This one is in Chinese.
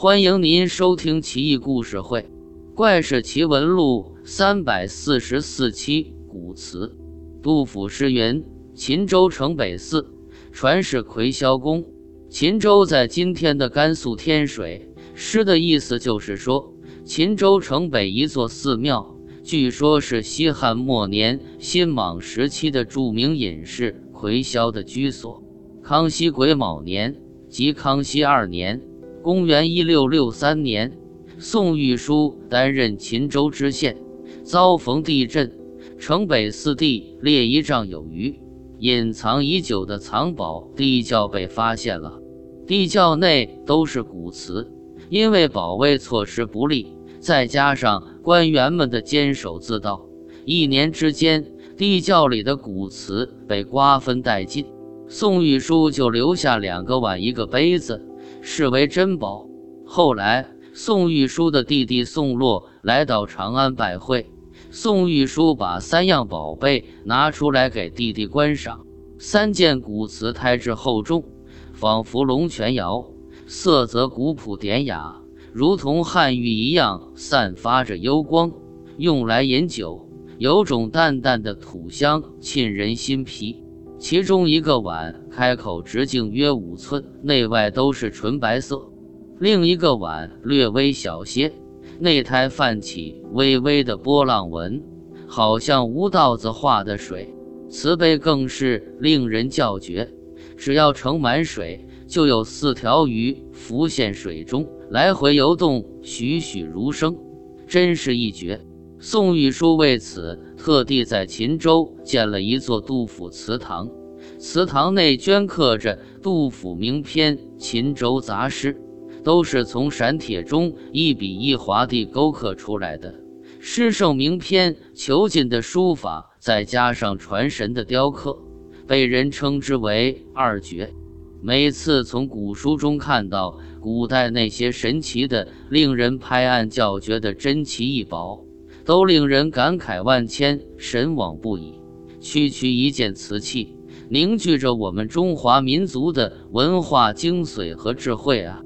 欢迎您收听《奇异故事会·怪事奇闻录》三百四十四期古词。杜甫诗云：“秦州城北寺，传是葵霄宫。”秦州在今天的甘肃天水。诗的意思就是说，秦州城北一座寺庙，据说是西汉末年新莽时期的著名隐士葵霄的居所。康熙癸卯年，即康熙二年。公元一六六三年，宋玉书担任秦州知县，遭逢地震，城北四地裂一丈有余，隐藏已久的藏宝地窖被发现了。地窖内都是古瓷，因为保卫措施不力，再加上官员们的坚守自盗，一年之间，地窖里的古瓷被瓜分殆尽。宋玉书就留下两个碗，一个杯子。视为珍宝。后来，宋玉书的弟弟宋洛来到长安拜会，宋玉书把三样宝贝拿出来给弟弟观赏。三件古瓷胎质厚重，仿佛龙泉窑，色泽古朴典雅，如同汉玉一样散发着幽光。用来饮酒，有种淡淡的土香，沁人心脾。其中一个碗开口直径约五寸，内外都是纯白色；另一个碗略微小些，内胎泛起微微的波浪纹，好像吴道子画的水。瓷杯更是令人叫绝，只要盛满水，就有四条鱼浮现水中，来回游动，栩栩如生，真是一绝。宋玉书为此特地在秦州建了一座杜甫祠堂，祠堂内镌刻着杜甫名篇《秦州杂诗》，都是从陕帖中一笔一划地勾刻出来的。诗圣名篇遒劲的书法，再加上传神的雕刻，被人称之为二绝。每次从古书中看到古代那些神奇的、令人拍案叫绝的珍奇异宝，都令人感慨万千，神往不已。区区一件瓷器，凝聚着我们中华民族的文化精髓和智慧啊！